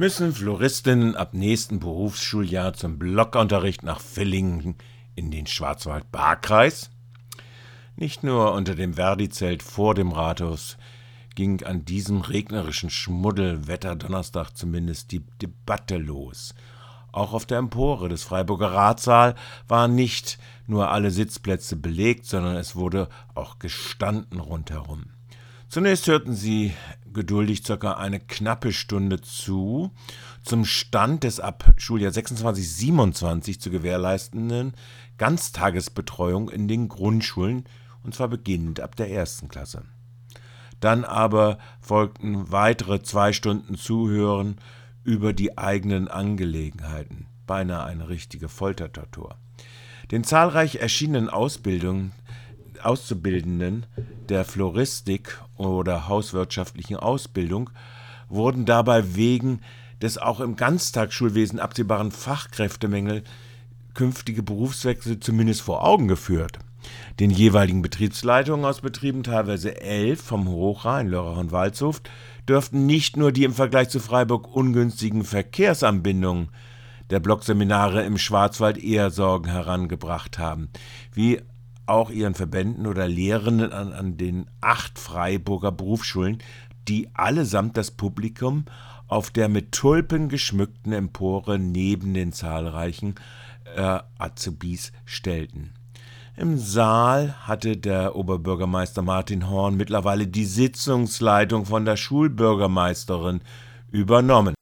müssen Floristinnen ab nächsten Berufsschuljahr zum Blockunterricht nach Villingen in den Schwarzwald-Baar-Kreis? Nicht nur unter dem Verdi-Zelt vor dem Rathaus ging an diesem regnerischen Schmuddelwetter-Donnerstag zumindest die Debatte los. Auch auf der Empore des Freiburger Ratssaal waren nicht nur alle Sitzplätze belegt, sondern es wurde auch gestanden rundherum. Zunächst hörten sie geduldig circa eine knappe Stunde zu zum Stand des ab Schuljahr 26-27 zu gewährleistenden Ganztagesbetreuung in den Grundschulen, und zwar beginnend ab der ersten Klasse. Dann aber folgten weitere zwei Stunden Zuhören über die eigenen Angelegenheiten, beinahe eine richtige Foltertortur. Den zahlreich erschienenen Ausbildungen Auszubildenden der Floristik oder hauswirtschaftlichen Ausbildung wurden dabei wegen des auch im Ganztagsschulwesen absehbaren Fachkräftemangel künftige Berufswechsel zumindest vor Augen geführt. Den jeweiligen Betriebsleitungen aus Betrieben, teilweise elf vom Hochrhein, Lörrach und Waldshut, dürften nicht nur die im Vergleich zu Freiburg ungünstigen Verkehrsanbindungen der Blockseminare im Schwarzwald eher Sorgen herangebracht haben, wie auch ihren Verbänden oder Lehrenden an, an den acht Freiburger Berufsschulen, die allesamt das Publikum auf der mit Tulpen geschmückten Empore neben den zahlreichen äh, Azubis stellten. Im Saal hatte der Oberbürgermeister Martin Horn mittlerweile die Sitzungsleitung von der Schulbürgermeisterin übernommen.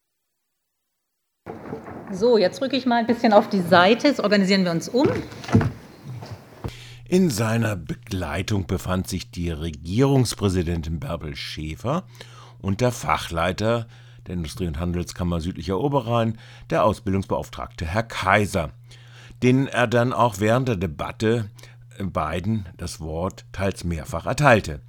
So, jetzt rücke ich mal ein bisschen auf die Seite. Jetzt organisieren wir uns um. In seiner Begleitung befand sich die Regierungspräsidentin Bärbel Schäfer und der Fachleiter der Industrie- und Handelskammer Südlicher Oberrhein, der Ausbildungsbeauftragte Herr Kaiser, denen er dann auch während der Debatte beiden das Wort teils mehrfach erteilte.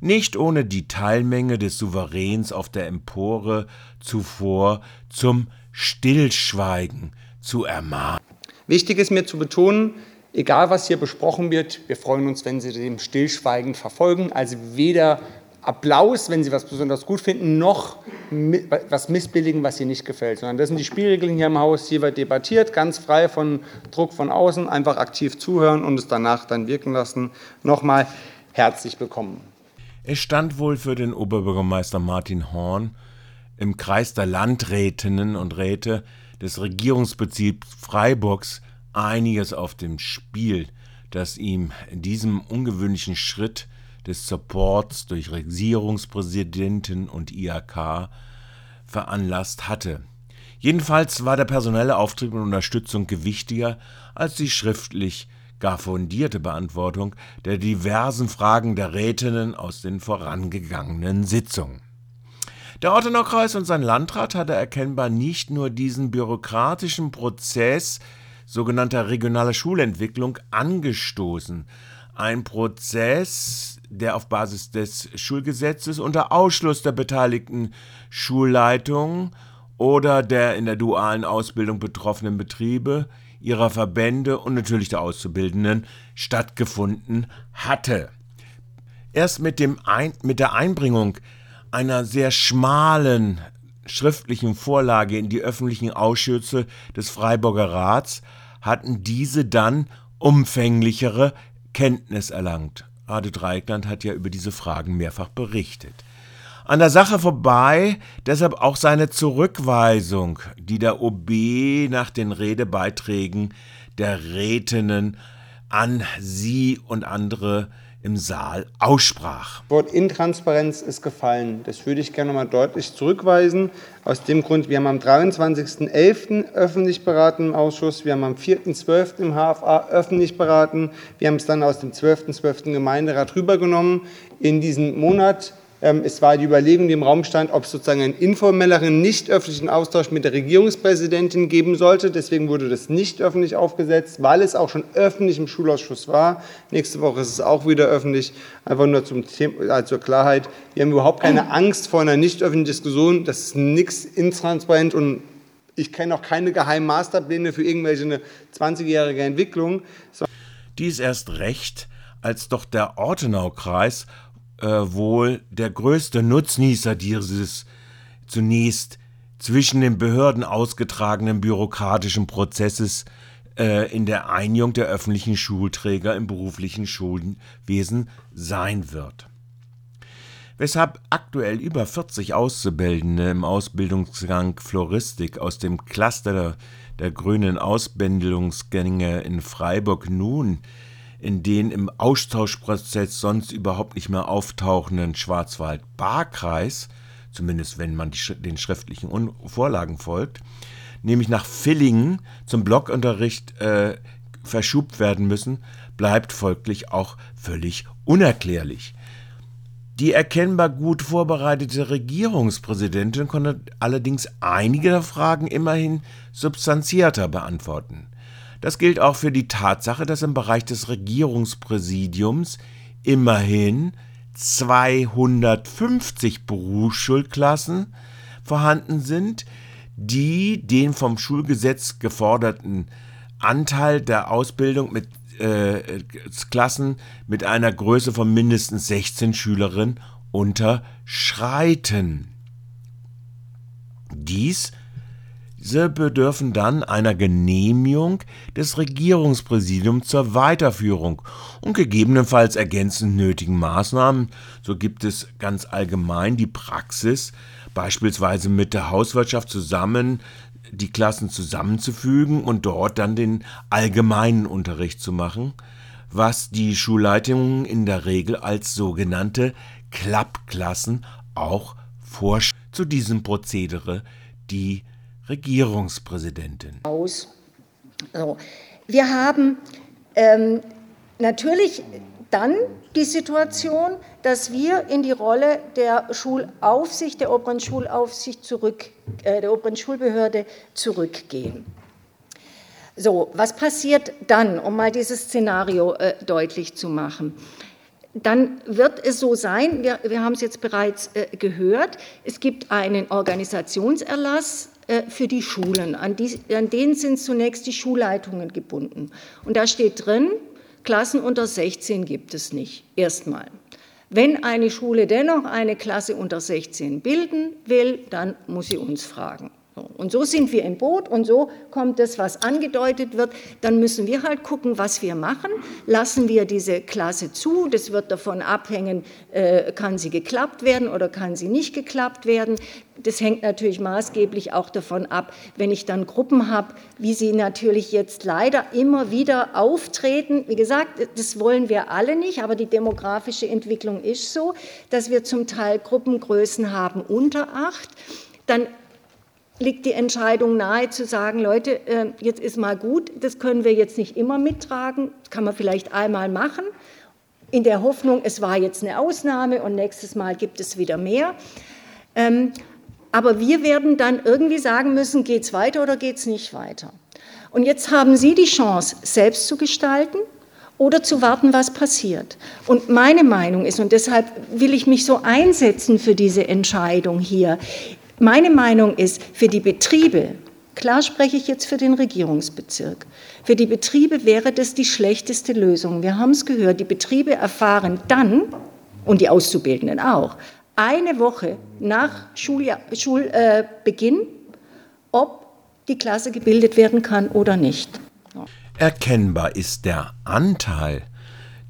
Nicht ohne die Teilmenge des Souveräns auf der Empore zuvor zum Stillschweigen zu ermahnen. Wichtig ist mir zu betonen, egal was hier besprochen wird, wir freuen uns, wenn Sie dem stillschweigend verfolgen. Also weder Applaus, wenn Sie was besonders gut finden, noch was missbilligen, was Ihnen nicht gefällt. Sondern das sind die Spielregeln hier im Haus. Hier wird debattiert, ganz frei von Druck von außen, einfach aktiv zuhören und es danach dann wirken lassen. Nochmal herzlich willkommen. Es stand wohl für den Oberbürgermeister Martin Horn im Kreis der Landrätinnen und Räte des Regierungsbezirks Freiburgs einiges auf dem Spiel, das ihm in diesem ungewöhnlichen Schritt des Supports durch Regierungspräsidenten und IAK veranlasst hatte. Jedenfalls war der personelle Auftrieb und Unterstützung gewichtiger als die schriftlich gar fundierte Beantwortung der diversen Fragen der Rätinnen aus den vorangegangenen Sitzungen. Der Ortenaukreis und sein Landrat hatte erkennbar nicht nur diesen bürokratischen Prozess sogenannter regionaler Schulentwicklung angestoßen. Ein Prozess, der auf Basis des Schulgesetzes unter Ausschluss der beteiligten Schulleitungen oder der in der dualen Ausbildung betroffenen Betriebe, ihrer Verbände und natürlich der Auszubildenden stattgefunden hatte. Erst mit, dem Ein mit der Einbringung einer sehr schmalen schriftlichen Vorlage in die öffentlichen Ausschüsse des Freiburger Rats hatten diese dann umfänglichere Kenntnis erlangt. Ade Dreikland hat ja über diese Fragen mehrfach berichtet. An der Sache vorbei, deshalb auch seine Zurückweisung, die der OB nach den Redebeiträgen der Rätinnen an sie und andere im Saal aussprach. Das Wort Intransparenz ist gefallen. Das würde ich gerne mal deutlich zurückweisen. Aus dem Grund, wir haben am 23.11. öffentlich beraten im Ausschuss, wir haben am 4.12. im HFA öffentlich beraten, wir haben es dann aus dem 12.12. .12. Gemeinderat rübergenommen. In diesem Monat es war die Überlegung, die im Raum stand, ob es sozusagen einen informelleren, nicht öffentlichen Austausch mit der Regierungspräsidentin geben sollte. Deswegen wurde das nicht öffentlich aufgesetzt, weil es auch schon öffentlich im Schulausschuss war. Nächste Woche ist es auch wieder öffentlich. Einfach nur zum Thema, äh, zur Klarheit. Wir haben überhaupt keine Angst vor einer nicht öffentlichen Diskussion. Das ist nichts intransparent und ich kenne auch keine geheimen Masterpläne für irgendwelche 20-jährige Entwicklung. Dies erst recht, als doch der Ortenaukreis äh, wohl der größte Nutznießer dieses zunächst zwischen den Behörden ausgetragenen bürokratischen Prozesses äh, in der Einigung der öffentlichen Schulträger im beruflichen Schulwesen sein wird. Weshalb aktuell über 40 Auszubildende im Ausbildungsgang Floristik aus dem Cluster der, der grünen Ausbildungsgänge in Freiburg nun in den im Austauschprozess sonst überhaupt nicht mehr auftauchenden Schwarzwald-Baar-Kreis, zumindest wenn man die, den schriftlichen Vorlagen folgt, nämlich nach Villingen zum Blockunterricht äh, verschubt werden müssen, bleibt folglich auch völlig unerklärlich. Die erkennbar gut vorbereitete Regierungspräsidentin konnte allerdings einige der Fragen immerhin substanzierter beantworten. Das gilt auch für die Tatsache, dass im Bereich des Regierungspräsidiums immerhin 250 Berufsschulklassen vorhanden sind, die den vom Schulgesetz geforderten Anteil der Ausbildung mit äh, Klassen mit einer Größe von mindestens 16 Schülerinnen unterschreiten. Dies diese bedürfen dann einer Genehmigung des Regierungspräsidiums zur Weiterführung und gegebenenfalls ergänzend nötigen Maßnahmen. So gibt es ganz allgemein die Praxis, beispielsweise mit der Hauswirtschaft zusammen die Klassen zusammenzufügen und dort dann den allgemeinen Unterricht zu machen, was die Schulleitungen in der Regel als sogenannte Klappklassen auch vorschreiben. Zu diesem Prozedere die Regierungspräsidentin. Aus. So. Wir haben ähm, natürlich dann die Situation, dass wir in die Rolle der Schulaufsicht, der oberen Schulaufsicht zurück, äh, der oberen Schulbehörde zurückgehen. So, was passiert dann, um mal dieses Szenario äh, deutlich zu machen? Dann wird es so sein, wir, wir haben es jetzt bereits äh, gehört, es gibt einen Organisationserlass für die Schulen. An, die, an denen sind zunächst die Schulleitungen gebunden. Und da steht drin, Klassen unter 16 gibt es nicht, erstmal. Wenn eine Schule dennoch eine Klasse unter 16 bilden will, dann muss sie uns fragen. Und so sind wir im Boot und so kommt das, was angedeutet wird. Dann müssen wir halt gucken, was wir machen. Lassen wir diese Klasse zu? Das wird davon abhängen, äh, kann sie geklappt werden oder kann sie nicht geklappt werden. Das hängt natürlich maßgeblich auch davon ab, wenn ich dann Gruppen habe, wie sie natürlich jetzt leider immer wieder auftreten. Wie gesagt, das wollen wir alle nicht, aber die demografische Entwicklung ist so, dass wir zum Teil Gruppengrößen haben unter acht. Dann liegt die Entscheidung nahe zu sagen, Leute, äh, jetzt ist mal gut, das können wir jetzt nicht immer mittragen, das kann man vielleicht einmal machen, in der Hoffnung, es war jetzt eine Ausnahme und nächstes Mal gibt es wieder mehr. Ähm, aber wir werden dann irgendwie sagen müssen, geht es weiter oder geht es nicht weiter. Und jetzt haben Sie die Chance, selbst zu gestalten oder zu warten, was passiert. Und meine Meinung ist, und deshalb will ich mich so einsetzen für diese Entscheidung hier, meine Meinung ist, für die Betriebe, klar spreche ich jetzt für den Regierungsbezirk, für die Betriebe wäre das die schlechteste Lösung. Wir haben es gehört, die Betriebe erfahren dann, und die Auszubildenden auch, eine Woche nach Schulbeginn, ob die Klasse gebildet werden kann oder nicht. Erkennbar ist der Anteil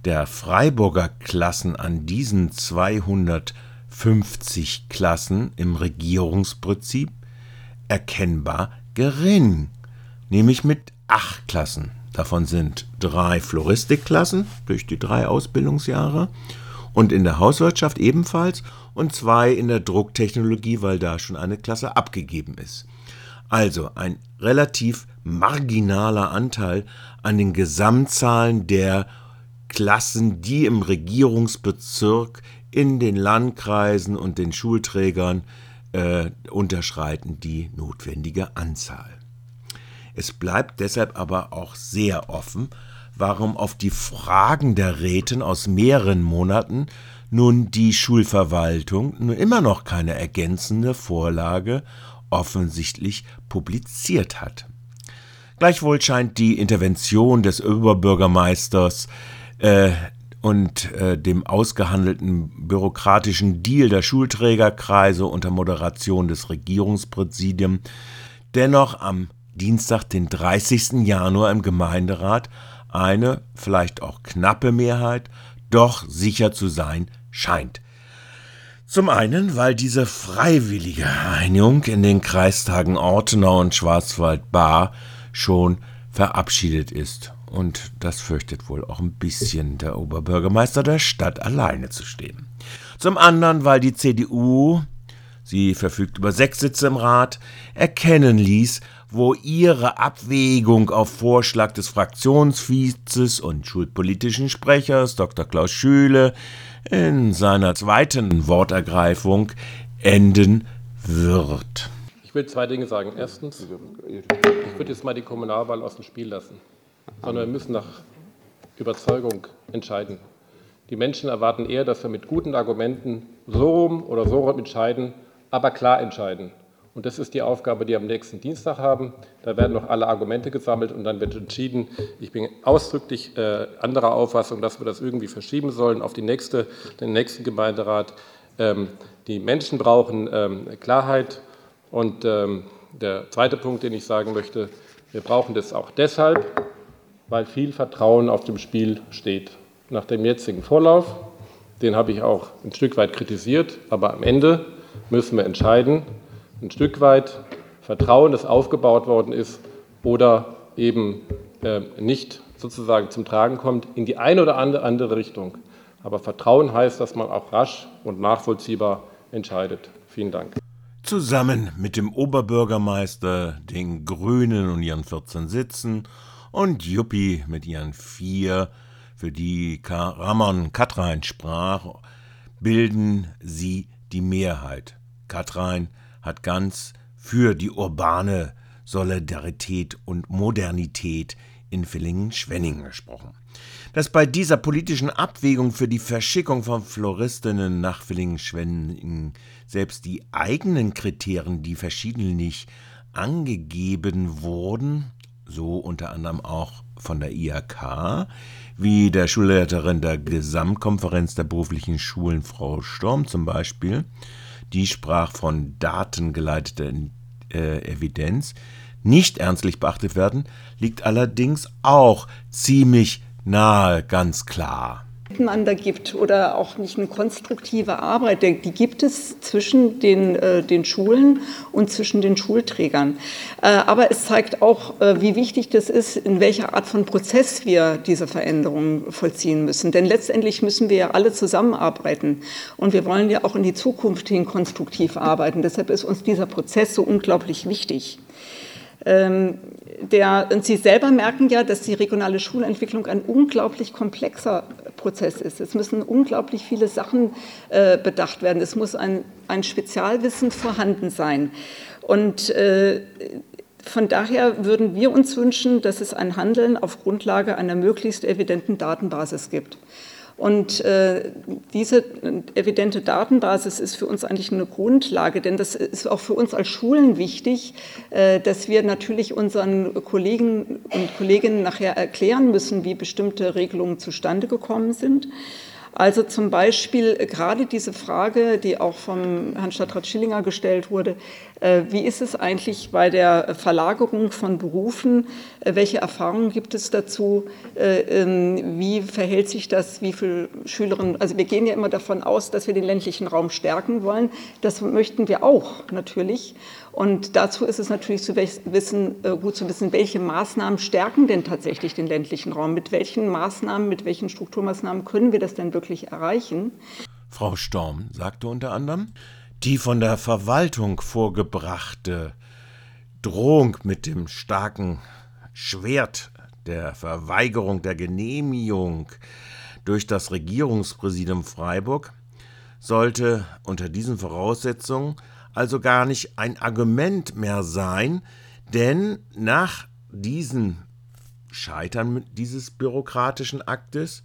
der Freiburger Klassen an diesen 200 50 Klassen im Regierungsprinzip erkennbar gering, nämlich mit acht Klassen. Davon sind drei Floristikklassen durch die drei Ausbildungsjahre und in der Hauswirtschaft ebenfalls und zwei in der Drucktechnologie, weil da schon eine Klasse abgegeben ist. Also ein relativ marginaler Anteil an den Gesamtzahlen der Klassen, die im Regierungsbezirk in den Landkreisen und den Schulträgern äh, unterschreiten die notwendige Anzahl. Es bleibt deshalb aber auch sehr offen, warum auf die Fragen der Räten aus mehreren Monaten nun die Schulverwaltung nun immer noch keine ergänzende Vorlage offensichtlich publiziert hat. Gleichwohl scheint die Intervention des Oberbürgermeisters äh, und äh, dem ausgehandelten bürokratischen Deal der Schulträgerkreise unter Moderation des Regierungspräsidiums dennoch am Dienstag, den 30. Januar im Gemeinderat eine, vielleicht auch knappe Mehrheit, doch sicher zu sein scheint. Zum einen, weil diese freiwillige Einigung in den Kreistagen Ortenau und Schwarzwald-Baar schon verabschiedet ist. Und das fürchtet wohl auch ein bisschen der Oberbürgermeister der Stadt alleine zu stehen. Zum anderen, weil die CDU, sie verfügt über sechs Sitze im Rat, erkennen ließ, wo ihre Abwägung auf Vorschlag des Fraktionsvizes und schulpolitischen Sprechers Dr. Klaus Schüle in seiner zweiten Wortergreifung enden wird. Ich will zwei Dinge sagen. Erstens, ich würde jetzt mal die Kommunalwahl aus dem Spiel lassen, sondern wir müssen nach Überzeugung entscheiden. Die Menschen erwarten eher, dass wir mit guten Argumenten so rum oder so rum entscheiden, aber klar entscheiden. Und das ist die Aufgabe, die wir am nächsten Dienstag haben. Da werden noch alle Argumente gesammelt und dann wird entschieden. Ich bin ausdrücklich äh, anderer Auffassung, dass wir das irgendwie verschieben sollen auf die nächste, den nächsten Gemeinderat. Ähm, die Menschen brauchen ähm, Klarheit. Und ähm, der zweite Punkt, den ich sagen möchte, wir brauchen das auch deshalb, weil viel Vertrauen auf dem Spiel steht. Nach dem jetzigen Vorlauf, den habe ich auch ein Stück weit kritisiert, aber am Ende müssen wir entscheiden, ein Stück weit Vertrauen, das aufgebaut worden ist oder eben äh, nicht sozusagen zum Tragen kommt, in die eine oder andere Richtung. Aber Vertrauen heißt, dass man auch rasch und nachvollziehbar entscheidet. Vielen Dank. Zusammen mit dem Oberbürgermeister, den Grünen und ihren 14 Sitzen und Juppie mit ihren vier, für die Ramon Katrein sprach, bilden sie die Mehrheit. Katrein hat ganz für die urbane Solidarität und Modernität in Villingen-Schwenningen gesprochen. Dass bei dieser politischen Abwägung für die Verschickung von Floristinnen nach Villingen-Schwenningen selbst die eigenen Kriterien, die verschiedentlich angegeben wurden, so unter anderem auch von der IHK, wie der Schulleiterin der Gesamtkonferenz der beruflichen Schulen, Frau Storm zum Beispiel, die sprach von datengeleiteter äh, Evidenz, nicht ernstlich beachtet werden, liegt allerdings auch ziemlich nahe, ganz klar miteinander gibt oder auch nicht eine konstruktive Arbeit, die gibt es zwischen den, äh, den Schulen und zwischen den Schulträgern. Äh, aber es zeigt auch, äh, wie wichtig das ist, in welcher Art von Prozess wir diese Veränderungen vollziehen müssen. Denn letztendlich müssen wir ja alle zusammenarbeiten und wir wollen ja auch in die Zukunft hin konstruktiv arbeiten. Deshalb ist uns dieser Prozess so unglaublich wichtig. Ähm, der, und Sie selber merken ja, dass die regionale Schulentwicklung ein unglaublich komplexer Prozess ist. Es müssen unglaublich viele Sachen äh, bedacht werden. Es muss ein, ein Spezialwissen vorhanden sein. Und äh, von daher würden wir uns wünschen, dass es ein Handeln auf Grundlage einer möglichst evidenten Datenbasis gibt. Und äh, diese evidente Datenbasis ist für uns eigentlich eine Grundlage, denn das ist auch für uns als Schulen wichtig, äh, dass wir natürlich unseren Kollegen und Kolleginnen nachher erklären müssen, wie bestimmte Regelungen zustande gekommen sind. Also zum Beispiel gerade diese Frage, die auch vom Herrn Stadtrat Schillinger gestellt wurde, äh, wie ist es eigentlich bei der Verlagerung von Berufen? Äh, welche Erfahrungen gibt es dazu? Äh, ähm, wie verhält sich das? Wie viele Schülerinnen? Also wir gehen ja immer davon aus, dass wir den ländlichen Raum stärken wollen. Das möchten wir auch natürlich. Und dazu ist es natürlich zu wissen, gut zu wissen, welche Maßnahmen stärken denn tatsächlich den ländlichen Raum? Mit welchen Maßnahmen, mit welchen Strukturmaßnahmen können wir das denn wirklich erreichen? Frau Storm sagte unter anderem, die von der Verwaltung vorgebrachte Drohung mit dem starken Schwert der Verweigerung der Genehmigung durch das Regierungspräsidium Freiburg sollte unter diesen Voraussetzungen also gar nicht ein Argument mehr sein, denn nach diesem Scheitern dieses bürokratischen Aktes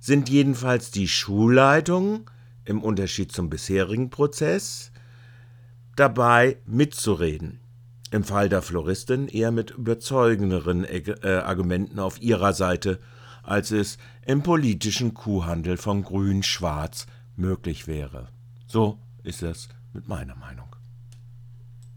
sind jedenfalls die Schulleitungen im Unterschied zum bisherigen Prozess, dabei mitzureden. Im Fall der Floristin eher mit überzeugenderen äh, Argumenten auf ihrer Seite als es im politischen Kuhhandel von Grün-Schwarz möglich wäre. So ist es mit meiner Meinung.